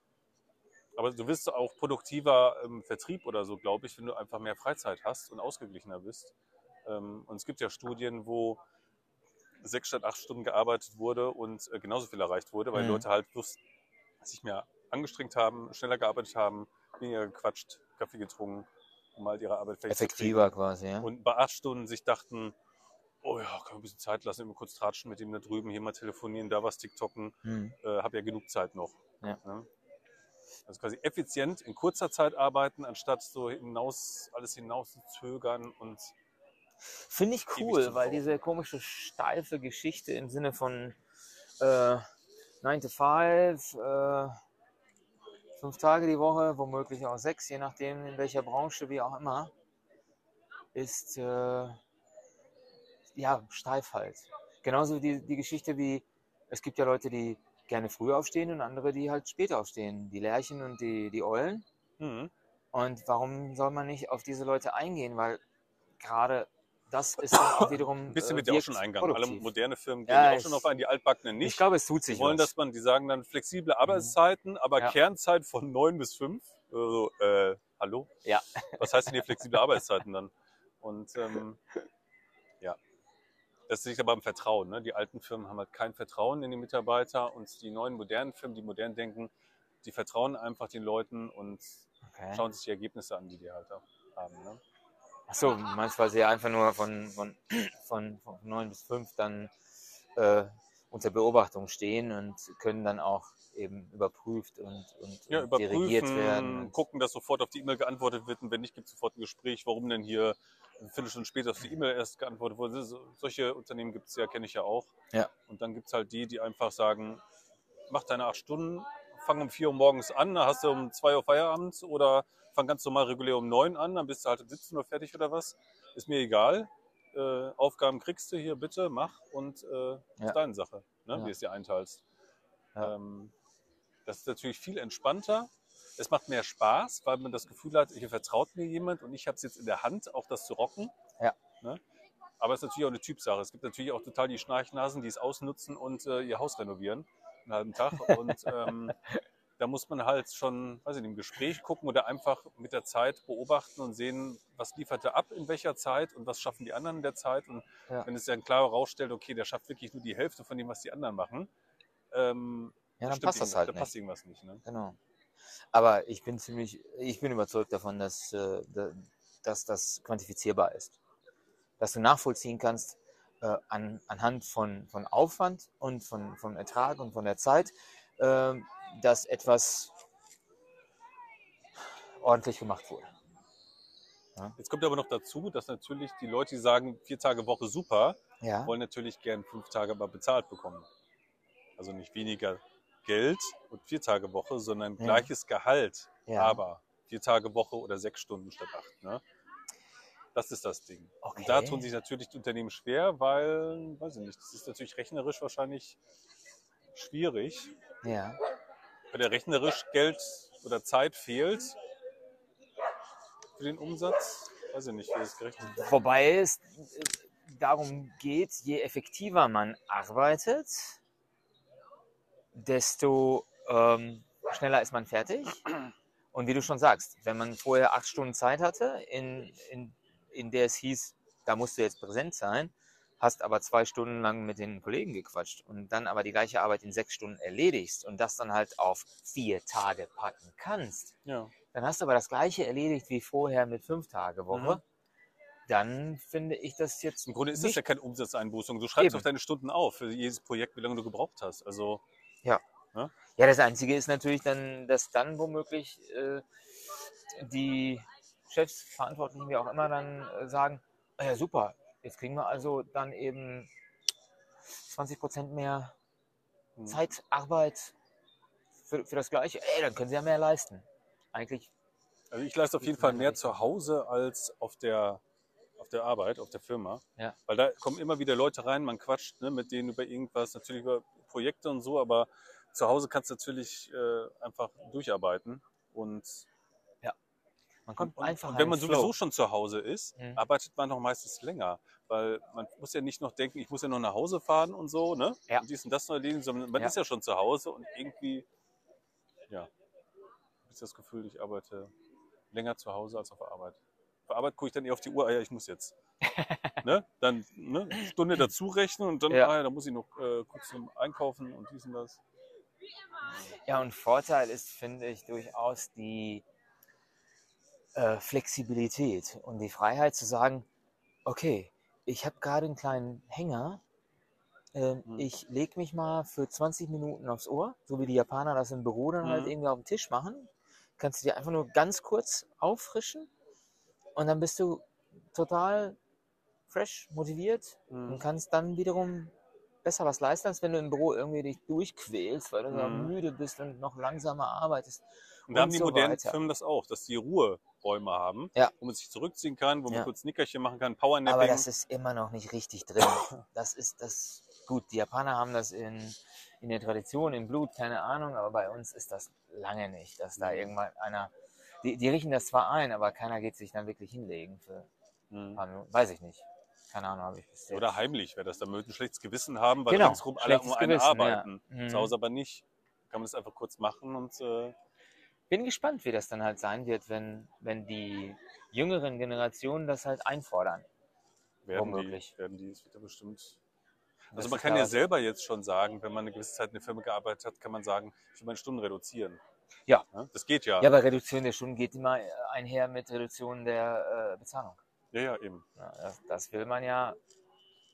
Aber du wirst auch produktiver im Vertrieb oder so, glaube ich, wenn du einfach mehr Freizeit hast und ausgeglichener bist. Ähm, und es gibt ja Studien, wo sechs statt acht Stunden gearbeitet wurde und äh, genauso viel erreicht wurde, weil Mhm. Leute halt bloß sich mehr angestrengt haben, schneller gearbeitet haben, weniger gequatscht, Kaffee getrunken, um halt ihre Arbeit kriegen. Effektiver quasi, ja. Und bei acht Stunden sich dachten, oh ja, können wir ein bisschen Zeit lassen, immer kurz tratschen mit dem da drüben, hier mal telefonieren, da was TikToken, Hm. äh, habe ja genug Zeit noch. Ja. Ne? Also quasi effizient in kurzer Zeit arbeiten, anstatt so hinaus, alles hinaus zu zögern und Finde ich cool, weil diese komische steife Geschichte im Sinne von äh, 9 to 5, äh, fünf Tage die Woche, womöglich auch sechs, je nachdem in welcher Branche, wie auch immer, ist äh, ja steif halt. Genauso die, die Geschichte wie, es gibt ja Leute, die gerne früh aufstehen und andere, die halt spät aufstehen. Die Lerchen und die, die Eulen. mhm. Und warum soll man nicht auf diese Leute eingehen? Weil gerade das ist wiederum. ein bisschen äh, wird ja auch schon eingegangen. Alle moderne Firmen gehen Ja, auch schon ich- auf ein, die altbackenen Ich nicht. glaube, es tut sich Die wollen, was. dass man, die sagen dann flexible Arbeitszeiten, aber Ja. Kernzeit von neun bis fünf. Also, äh, hallo? Ja. Was heißt denn hier flexible Arbeitszeiten dann? Und ähm, ja, das liegt aber am Vertrauen. Ne? Die alten Firmen haben halt kein Vertrauen in die Mitarbeiter und die neuen modernen Firmen, die modern denken, die vertrauen einfach den Leuten und Okay. schauen sich die Ergebnisse an, die die halt auch haben. Ne? Achso, meinst weil sie einfach nur von, von, von, von 9 bis 5 dann äh, unter Beobachtung stehen und können dann auch eben überprüft und, und, Ja, und dirigiert werden. Und, gucken, dass sofort auf die E-Mail geantwortet wird und wenn nicht, gibt es sofort ein Gespräch, warum denn hier eine Viertelstunde später auf die E-Mail erst geantwortet wurde. So, solche Unternehmen gibt es ja, kenne ich ja auch. Ja. Und dann gibt es halt die, die einfach sagen, mach deine acht Stunden, fang um 4 Uhr morgens an, dann hast du um 2 Uhr Feierabend oder fang ganz normal regulär um 9 an, dann bist du halt um 17 Uhr fertig oder was. Ist mir egal. Äh, Aufgaben kriegst du hier, bitte, mach und äh, Ja. ist deine Sache, ne, Ja. wie es dir einteilst. Ja. Ähm, das ist natürlich viel entspannter. Es macht mehr Spaß, weil man das Gefühl hat, hier vertraut mir jemand und ich habe es jetzt in der Hand, auch das zu rocken. Ja. Ne? Aber es ist natürlich auch eine Typsache. Es gibt natürlich auch total die Schnarchnasen, die es ausnutzen und äh, ihr Haus renovieren einen halben Tag. Und ähm, da muss man halt schon, weiß ich nicht, im Gespräch gucken oder einfach mit der Zeit beobachten und sehen, was liefert er ab in welcher Zeit und was schaffen die anderen in der Zeit. Und Ja. wenn es dann klar herausstellt, okay, der schafft wirklich nur die Hälfte von dem, was die anderen machen, ähm, ja, dann passt das halt da nicht. passt irgendwas nicht. Ne? Genau. Aber ich bin ziemlich, ich bin überzeugt davon, dass, äh, da- dass das quantifizierbar ist. Dass du nachvollziehen kannst äh, an, anhand von, von Aufwand und von, von Ertrag und von der Zeit, äh, dass etwas ordentlich gemacht wurde. Jetzt kommt aber noch dazu, dass natürlich die Leute, die sagen, vier Tage Woche super, Ja, wollen natürlich gern fünf Tage aber bezahlt bekommen. Also nicht weniger Geld und vier Tage Woche, sondern Ja. gleiches Gehalt, Ja. aber vier Tage Woche oder sechs Stunden statt acht. Ne? Das ist das Ding. Okay. Und da tun sich natürlich die Unternehmen schwer, weil, weiß ich nicht, das ist natürlich rechnerisch wahrscheinlich schwierig. ja. Weil der rechnerisch Geld oder Zeit fehlt für den Umsatz. Weiß ich nicht, wie das gerechnet wird. Wobei es äh, darum geht, je effektiver man arbeitet, desto ähm, schneller ist man fertig. Und wie du schon sagst, wenn man vorher acht Stunden Zeit hatte, in, in, in der es hieß, da musst du jetzt präsent sein, hast aber zwei Stunden lang mit den Kollegen gequatscht und dann aber die gleiche Arbeit in sechs Stunden erledigst und das dann halt auf vier Tage packen kannst, Ja. dann hast du aber das gleiche erledigt wie vorher mit fünf Tage Woche. Mhm. Dann finde ich das jetzt Im Grunde ist das ja keine Umsatzeinbußung. Du schreibst auf deine Stunden auf für jedes Projekt, wie lange du gebraucht hast. Also Ja, das Einzige ist natürlich dann, dass dann womöglich äh, die Chefs, Verantwortlichen, wie auch immer, dann äh, sagen, "Ah ja super, jetzt kriegen wir also dann eben 20 Prozent mehr hm, Zeit, Arbeit für, für das Gleiche. Ey, dann können sie ja mehr leisten. Eigentlich, Also ich leiste auf jeden Fall mehr zu Hause als auf der, auf der Arbeit, auf der Firma. Ja. Weil da kommen immer wieder Leute rein, man quatscht ne, mit denen über irgendwas, natürlich über Projekte und so, aber zu Hause kannst du natürlich äh, einfach durcharbeiten. Und, man kommt und, einfach und wenn man Flow. sowieso schon zu Hause ist, Mhm. arbeitet man noch meistens länger. Weil man muss ja nicht noch denken, ich muss ja noch nach Hause fahren und so, ne? Ja. Und dies und das noch erledigen, sondern man Ja. ist ja schon zu Hause und irgendwie, ja, habe ich das Gefühl, ich arbeite länger zu Hause als auf der Arbeit. Auf der Arbeit gucke ich dann eher auf die Uhr, ah ja, ich muss jetzt. ne? Dann ne? Stunde dazu rechnen und dann, Ja. ah ja, dann muss ich noch äh, kurz zum Einkaufen und dies und das. Ja, und Vorteil ist, finde ich, durchaus die äh, Flexibilität und die Freiheit zu sagen, okay, ich habe gerade einen kleinen Hänger, ähm, Mhm. ich lege mich mal für 20 Minuten aufs Ohr, so wie die Japaner das im Büro dann halt Mhm. irgendwie auf dem Tisch machen. Kannst du dir einfach nur ganz kurz auffrischen und dann bist du total fresh, motiviert und kannst dann wiederum besser was leisten, als wenn du im Büro irgendwie dich durchquälst, weil du Mhm. müde bist und noch langsamer arbeitest. Und da haben die so modernen weiter. Firmen das auch, dass die Ruheräume haben, Ja. wo man sich zurückziehen kann, wo man Ja. kurz Nickerchen machen kann, Powernapping. Aber das ist immer noch nicht richtig drin. Das ist das. Gut, die Japaner haben das in, in der Tradition, im Blut, keine Ahnung, aber bei uns ist das lange nicht, dass da Mhm. irgendwann einer. Die, die richten das zwar ein, aber keiner geht sich dann wirklich hinlegen für ein Mhm. paar Minuten. Weiß ich nicht. Keine Ahnung, habe ich bis jetzt. Oder heimlich wäre das, da möchten ein schlechtes Gewissen haben, weil Genau, ringsherum alle um einen Gewissen, arbeiten. ja. Mhm. Zu Hause aber nicht. Kann man das einfach kurz machen und äh, Bin gespannt, wie das dann halt sein wird, wenn, wenn die jüngeren Generationen das halt einfordern. werden, Womöglich. die, werden die, es wird ja bestimmt. Das Also man kann ja selber jetzt schon sagen, wenn man eine gewisse Zeit in der Firma gearbeitet hat, kann man sagen, ich will meine Stunden reduzieren. Ja. Das geht ja. Ja, aber Reduktion der Stunden geht immer einher mit Reduktion der äh, Bezahlung. Ja, ja, eben. Ja, das, das will man ja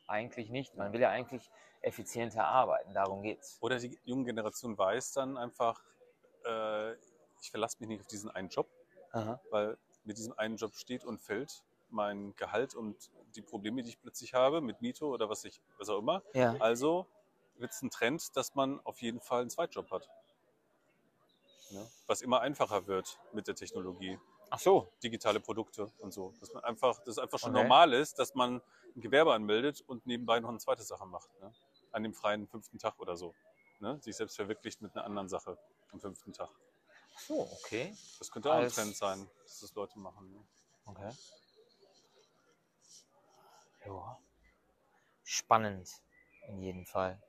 eigentlich nicht. Man will ja eigentlich effizienter arbeiten. Darum geht's. Oder die junge Generation weiß dann einfach, äh, ich verlasse mich nicht auf diesen einen Job, Aha. weil mit diesem einen Job steht und fällt mein Gehalt und die Probleme, die ich plötzlich habe mit Miete oder was ich, was auch immer. Ja. Also wird es ein Trend, dass man auf jeden Fall einen Zweitjob hat. Ja? Was immer einfacher wird mit der Technologie. Ach so. Digitale Produkte und so. Dass man einfach, dass es einfach schon Okay. normal ist, dass man ein Gewerbe anmeldet und nebenbei noch eine zweite Sache macht. Ne? An dem freien fünften Tag oder so. Ne? Sich selbst verwirklicht mit einer anderen Sache am fünften Tag. So, okay. Das könnte auch ein Als- Trend sein, dass das Leute machen. Ne? Okay. Ja. Spannend. In jedem Fall.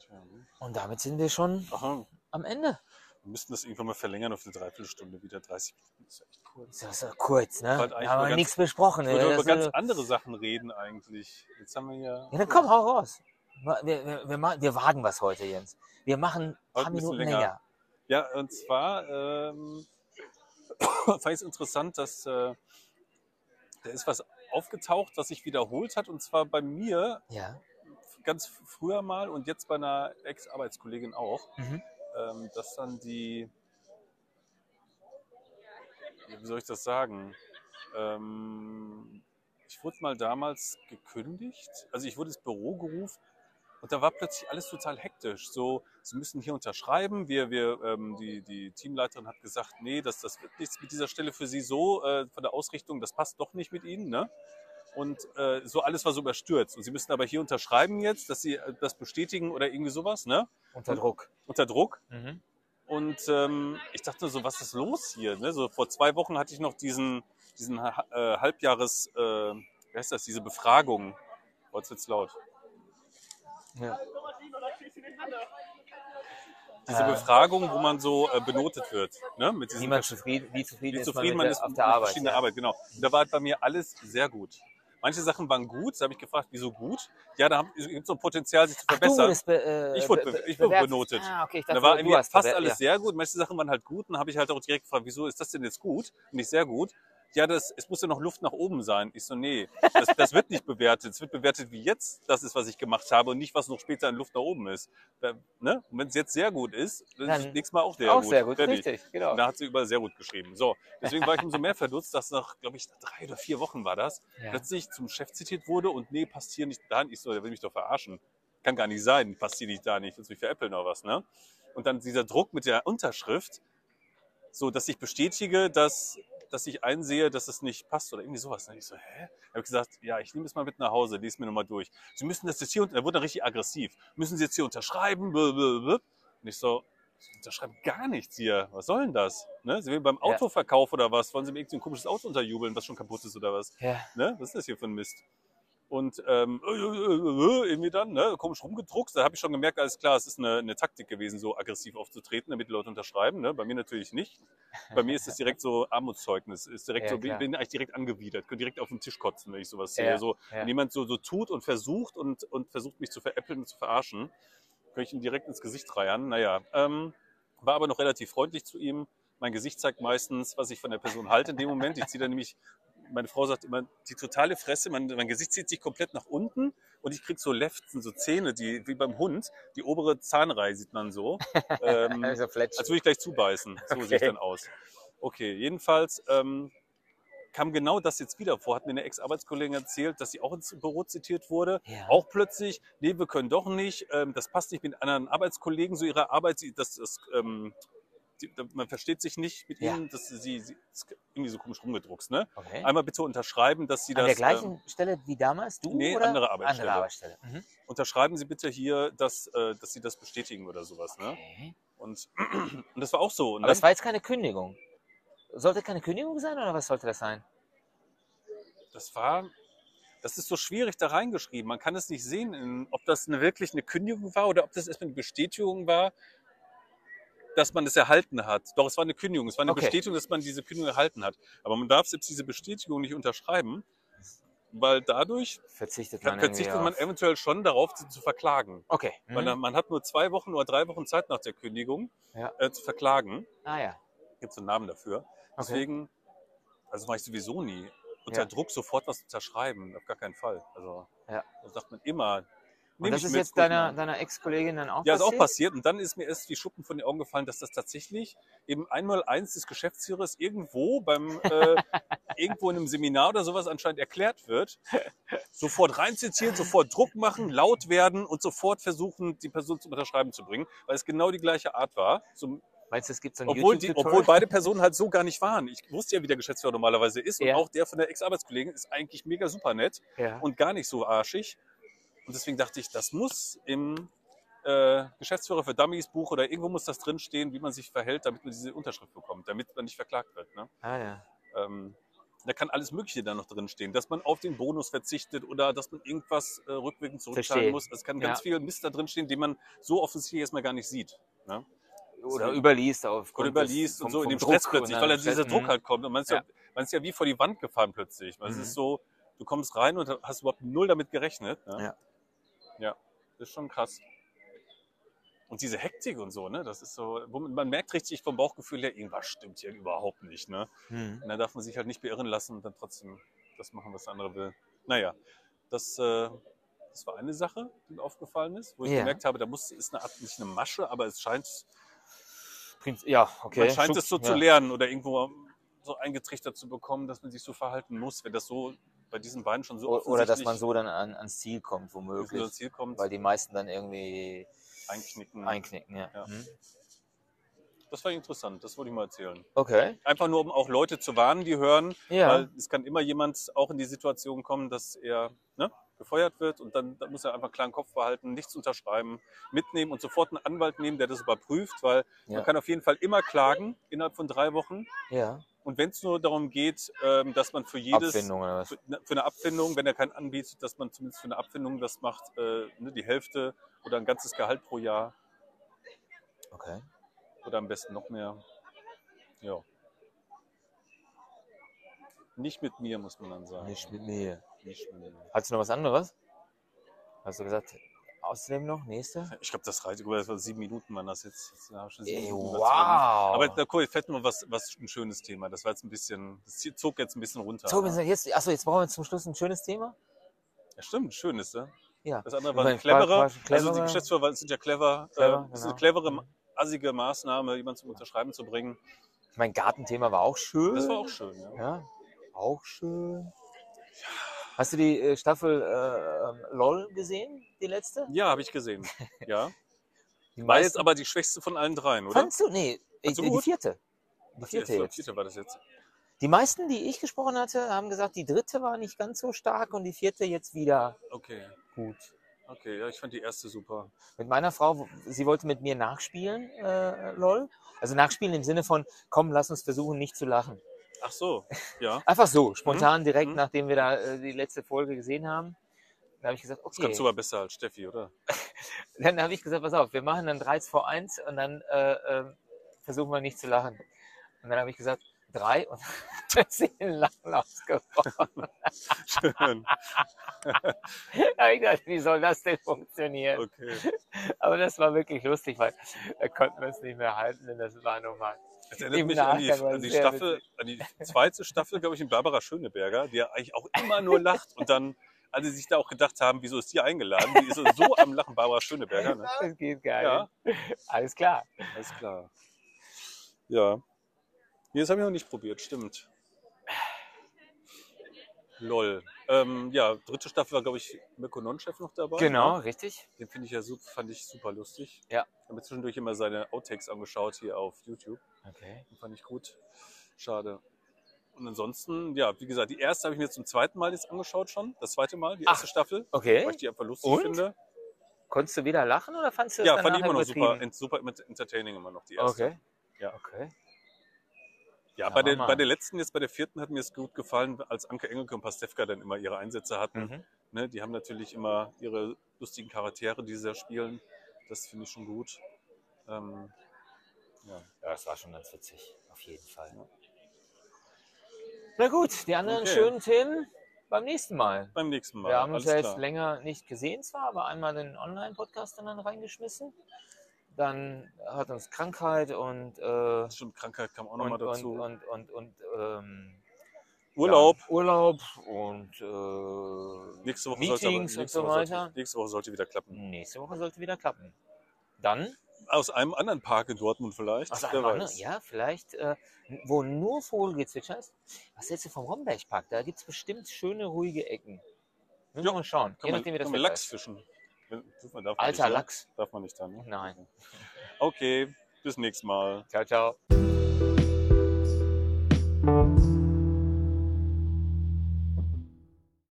Tja, ne? Und damit sind wir schon Aha, am Ende. wir müssten das irgendwann mal verlängern auf eine Dreiviertelstunde wieder. 30 Minuten ist ja echt kurz. Das ist ja kurz, ne? eigentlich haben wir nichts besprochen. Ne? über Das ganz ist- andere Sachen reden eigentlich. Jetzt haben wir ja. ja, dann komm, hau raus. Wir, wir, wir, ma- wir wagen was heute, Jens. Wir machen ein paar Minuten länger. länger. Ja, und zwar ähm, fand ich es interessant, dass äh, da ist was aufgetaucht, was sich wiederholt hat. Und zwar bei mir Ja. ganz früher mal und jetzt bei einer Ex-Arbeitskollegin auch, Mhm. ähm, dass dann die, wie soll ich das sagen? Ähm, ich wurde mal damals gekündigt, also ich wurde ins Büro gerufen und da war plötzlich alles total hektisch. So, Sie müssen hier unterschreiben. Wir, wir, ähm, die, die Teamleiterin hat gesagt, nee, das, das wird nichts mit dieser Stelle für Sie so äh, von der Ausrichtung, das passt doch nicht mit Ihnen. Ne? Und äh, so alles war so überstürzt. Und Sie müssen aber hier unterschreiben jetzt, dass Sie äh, das bestätigen oder irgendwie sowas, ne? Unter Druck. Unter Druck. Mhm. Und ähm, ich dachte so, was ist los hier? Ne? So vor zwei Wochen hatte ich noch diesen, diesen äh, Halbjahres, äh, wie heißt das, diese Befragung. Oh, jetzt wird's laut. Ja. Diese Äh. Befragung, wo man so äh, benotet wird. Ne? Mit Wie, man zufrieden, wie zufrieden wie ist zufrieden man, man ist auf mit der Arbeit. ja. Arbeit, genau. Und da war halt bei mir alles sehr gut. Manche Sachen waren gut, da habe ich gefragt, wieso gut? Ja, da gibt es so ein Potenzial, sich zu Ach, du verbessern. wurdest be, äh, Ich wurde be- ich wurde benotet. Ah, okay, ich da dachte, war du irgendwie fast alles ja. sehr gut. Manche Sachen waren halt gut. Und dann habe ich halt auch direkt gefragt, wieso ist das denn jetzt gut und nicht sehr gut? Ja, das, es muss ja noch Luft nach oben sein. Ich so, nee, das, das wird nicht bewertet. Es wird bewertet, wie jetzt das ist, was ich gemacht habe und nicht, was noch später in Luft nach oben ist. Ne? Und wenn es jetzt sehr gut ist, dann ist Dann es nächstes Mal auch sehr Auch gut. sehr gut, Fertig. richtig, genau. Und da hat sie überall sehr gut geschrieben. So, deswegen war ich umso mehr verdutzt, dass nach, glaube ich, drei oder vier Wochen war das, Ja. plötzlich zum Chef zitiert wurde und nee, passt hier nicht da. Ich so, der will mich doch verarschen. Kann gar nicht sein, passt hier nicht da nicht. Willst du mich veräppeln oder was, ne? Und dann dieser Druck mit der Unterschrift, so, dass ich bestätige, dass, dass ich einsehe, dass es nicht passt oder irgendwie sowas. Ne? Ich so, hä? Habe ich gesagt, ja, ich nehme es mal mit nach Hause, lese mir nochmal durch. Sie müssen das jetzt hier, unter- er wurde dann richtig aggressiv. Müssen Sie jetzt hier unterschreiben? Blablabla. Und ich so, ich unterschreibe gar nichts hier. Was soll denn das? Ne? Sie will beim Ja. Autoverkauf oder was? Wollen Sie mir irgendwie ein komisches Auto unterjubeln, was schon kaputt ist oder was? Ja. Ne? Was ist das hier für ein Mist? Und ähm, äh, äh, äh, irgendwie dann, ne, komisch rumgedruckt. Da habe ich schon gemerkt, alles klar, es ist eine, eine Taktik gewesen, so aggressiv aufzutreten, damit die Leute unterschreiben. Ne? Bei mir natürlich nicht. Bei mir ist es direkt so Armutszeugnis. Ist direkt Ja, so, bin, klar. bin eigentlich direkt angewidert. Könnte direkt auf den Tisch kotzen, wenn ich sowas Ja, sehe. So, ja. Wenn jemand so, so tut und versucht und, und versucht, mich zu veräppeln und zu verarschen, könnte ich ihm direkt ins Gesicht reiern. Naja, ähm, war aber noch relativ freundlich zu ihm. Mein Gesicht zeigt meistens, was ich von der Person halte in dem Moment. Ich ziehe dann nämlich, meine Frau sagt immer, die totale Fresse, mein, mein Gesicht zieht sich komplett nach unten und ich krieg so Lefzen, so Zähne, die wie beim Hund. Die obere Zahnreihe sieht man so. Ähm, Also als würde ich gleich zubeißen. So Okay. sehe ich dann aus. Okay, jedenfalls ähm, kam genau das jetzt wieder vor. Hat mir eine Ex-Arbeitskollegin erzählt, dass sie auch ins Büro zitiert wurde. Ja. Auch plötzlich, nee, wir können doch nicht, ähm, das passt nicht mit anderen Arbeitskollegen, so ihre Arbeit, das, das, ähm, die, man versteht sich nicht mit Ja. ihnen, dass sie, sie das irgendwie so komisch rumgedruckt. Ne? Okay. Einmal bitte unterschreiben, dass Sie An das der gleichen ähm, Stelle wie damals, du? Nee, oder? andere Arbeitsstelle. Andere Arbeitsstelle. Mhm. unterschreiben Sie bitte hier, dass, äh, dass Sie das bestätigen oder sowas. Ne? Okay. Und, und das war auch so. Und Aber es war jetzt keine Kündigung. Sollte keine Kündigung sein oder was sollte das sein? Das war, das ist so schwierig da reingeschrieben. Man kann es nicht sehen, ob das eine, wirklich eine Kündigung war oder ob das erstmal eine Bestätigung war, dass man es erhalten hat. Doch, es war eine Kündigung. Es war eine Okay. Bestätigung, dass man diese Kündigung erhalten hat. Aber man darf selbst diese Bestätigung nicht unterschreiben, weil dadurch Verzichtet man verzichtet man eventuell schon darauf, sie zu verklagen. Okay. Weil Mhm. dann- man hat nur zwei Wochen oder drei Wochen Zeit nach der Kündigung Ja. äh, zu verklagen. Ah ja. Gibt es einen Namen dafür. Okay. Deswegen Also mache ich sowieso nie. Unter Ja. Druck sofort was unterschreiben, auf gar keinen Fall. Also Ja. das sagt man immer. Und das ist jetzt deiner, deiner Ex-Kollegin dann auch Ja, ist auch passiert? passiert. Und dann ist mir erst wie Schuppen von den Augen gefallen, dass das tatsächlich eben einmal eins des Geschäftsführers irgendwo beim äh, irgendwo in einem Seminar oder sowas anscheinend erklärt wird. Sofort reinzitieren, sofort Druck machen, laut werden und sofort versuchen, die Person zum Unterschreiben zu bringen, weil es genau die gleiche Art war. So, Meinst du, es gibt so ein obwohl, die, obwohl beide Personen halt so gar nicht waren. Ich wusste ja, wie der Geschäftsführer normalerweise ist. Und Ja. auch der von der Ex-Arbeitskollegin ist eigentlich mega super nett Ja. und gar nicht so arschig. Und deswegen dachte ich, das muss im äh, Geschäftsführer für Dummies Buch oder irgendwo muss das drinstehen, wie man sich verhält, damit man diese Unterschrift bekommt, damit man nicht verklagt wird. Ne? Ah, ja. Ähm, da kann alles Mögliche da noch drinstehen, dass man auf den Bonus verzichtet oder dass man irgendwas äh, rückwirkend zurückzahlen Verstehe. muss. Es kann ganz Ja. viel Mist da drinstehen, den man so offensichtlich erstmal gar nicht sieht. Ne? Oder So. überliest auf Oder überliest und so in dem Stress plötzlich, weil da dieser Druck halt kommt. Und man ist ja, Ja. man ist ja wie vor die Wand gefahren plötzlich. Es Mhm. ist so, du kommst rein und hast überhaupt null damit gerechnet. Ne? Ja. Ja, das ist schon krass. Und diese Hektik und so, ne, das ist so, man, merkt richtig vom Bauchgefühl her, irgendwas stimmt hier überhaupt nicht, ne. Mhm. Und dann darf man sich halt nicht beirren lassen und dann trotzdem das machen, was der andere will. Naja, das, äh, das war eine Sache, die mir aufgefallen ist, wo ich Ja. gemerkt habe, da muss, ist eine Art, nicht eine Masche, aber es scheint Ja, okay. man scheint Schub- es so ja. zu lernen oder irgendwo so eingetrichtert zu bekommen, dass man sich so verhalten muss, wenn das so bei diesen beiden schon so Oder dass man so dann an, ans Ziel kommt, womöglich. das Ziel kommt, Weil die meisten dann irgendwie einknicken. einknicken, ja. Ja. Mhm. Das war interessant, das wollte ich mal erzählen. Okay. Einfach nur, um auch Leute zu warnen, die hören, Ja. weil es kann immer jemand auch in die Situation kommen, dass er ne, gefeuert wird und dann, dann muss er einfach einen klaren Kopf behalten, nichts unterschreiben, mitnehmen und sofort einen Anwalt nehmen, der das überprüft, weil Ja. man kann auf jeden Fall immer klagen innerhalb von drei Wochen. Ja. Und wenn es nur darum geht, ähm, dass man für jedes Abfindung oder was? für, für eine Abfindung, wenn er keinen anbietet, dass man zumindest für eine Abfindung das macht, äh, ne, die Hälfte oder ein ganzes Gehalt pro Jahr Okay. oder am besten noch mehr. Ja. Nicht mit mir, muss man dann sagen. Nicht mit mir. Nicht mit mir. Hast du noch was anderes? Hast du gesagt, außerdem noch? Nächste? Ich glaube, das reicht. Guck mal, Das war sieben Minuten, waren das jetzt. jetzt wir schon sieben Ey, Minuten wow. Aber da cool, fällt mir was, was ein schönes Thema. Das war jetzt ein bisschen, das zog jetzt ein bisschen runter. Wir sind jetzt, achso, jetzt brauchen wir zum Schluss ein schönes Thema. Ja, stimmt, schön ist das. Ja. Das andere war eine clevere. war- Also die Geschäftsführer sind ja clever. Clever, äh, das ist eine genau. clevere, assige Maßnahme, jemanden zum Unterschreiben zu bringen. Mein Gartenthema war auch schön. Das war auch schön. Ja. Ja, auch schön. Hast du die äh, Staffel äh, LOL gesehen, die letzte? Ja, habe ich gesehen. Ja. Die War jetzt aber die schwächste von allen dreien, oder? Fandst du? Nee, äh, Fandst du die gut? vierte. Die Ach, vierte die jetzt. vierte war das jetzt. Die meisten, die ich gesprochen hatte, haben gesagt, die dritte war nicht ganz so stark und die vierte jetzt wieder Okay. gut. Okay, ja, ich fand die erste super. Mit meiner Frau, sie wollte mit mir nachspielen, äh, LOL. Also nachspielen im Sinne von, komm, lass uns versuchen, nicht zu lachen. Ach so, ja. Einfach so, spontan, direkt, Mhm. nachdem wir da äh, die letzte Folge gesehen haben. Da habe ich gesagt, Das okay. kannst du aber besser als Steffi, oder? Dann habe ich gesagt, pass auf, wir machen dann 3 vor 1 und dann äh, äh, versuchen wir nicht zu lachen. Und dann habe ich gesagt, 3 und dann in Lachen ausgebrochen. Schön. da ich gedacht, wie soll das denn funktionieren? Okay. Aber das war wirklich lustig, weil da konnten wir es nicht mehr halten, denn das war nochmal. Das erinnert Im mich an die, an die Staffel, an die zweite Staffel, glaube ich, in Barbara Schöneberger, die ja eigentlich auch immer nur lacht und dann alle sich da auch gedacht haben, wieso ist die eingeladen? Die ist so am Lachen, Barbara Schöneberger. Ne? Das geht geil. Ja, Alles klar. alles klar. Ja. Nee, das habe ich noch nicht probiert, stimmt. Lol. Ähm, ja, dritte Staffel war, glaube ich, Mirko Nonchef noch dabei. Genau, Ne? richtig. Den finde ich ja super, fand ich super lustig. Ja. Ich habe mir zwischendurch immer seine Outtakes angeschaut hier auf YouTube. Okay. Den fand ich gut. Schade. Und ansonsten, ja, wie gesagt, die erste habe ich mir zum zweiten Mal jetzt angeschaut schon. Das zweite Mal, die Ach, erste Staffel. Okay. Weil ich die einfach lustig Und? finde. Konntest du wieder lachen oder fandst du das Ja, fand ich immer noch super, super entertaining immer noch die erste. Okay. Ja. Okay. Ja, Ja, bei, der, Hammer. bei der letzten, jetzt bei der vierten, hat mir es gut gefallen, als Anke Engelke und Pastewka dann immer ihre Einsätze hatten. Mhm. Ne, die haben natürlich immer ihre lustigen Charaktere, die sie da spielen. Das finde ich schon gut. Ähm, ja. Ja, das war schon ganz witzig. Auf jeden Fall. Na gut, die anderen Okay. schönen Themen beim nächsten Mal. Beim nächsten Mal. Wir haben uns ja jetzt länger nicht gesehen zwar, aber einmal den Online-Podcast dann reingeschmissen. Dann hat uns Krankheit und, äh, Stimmt, Krankheit kam auch und, nochmal und, dazu. und, und, und ähm, Urlaub. Ja, Urlaub und äh, Nächste Woche sollte aber, Meetings und nächste so Woche weiter. Sollte, nächste Woche sollte wieder klappen. Nächste Woche sollte wieder klappen. Dann, Aus einem anderen Park in Dortmund vielleicht. einmal, ne? weiß. ja, vielleicht, äh, wo nur Vogelgezwitscher ist. Was hältst du vom Rombergpark? Da gibt es bestimmt schöne, ruhige Ecken. Müssen wir Ja, mal schauen. Kann Je man, nachdem, wie das kann man Lachs fischen. Nicht, Alter ne? Lachs. Darf man nicht dann. Ne? Nein. Okay, bis nächstes Mal. Ciao, ciao.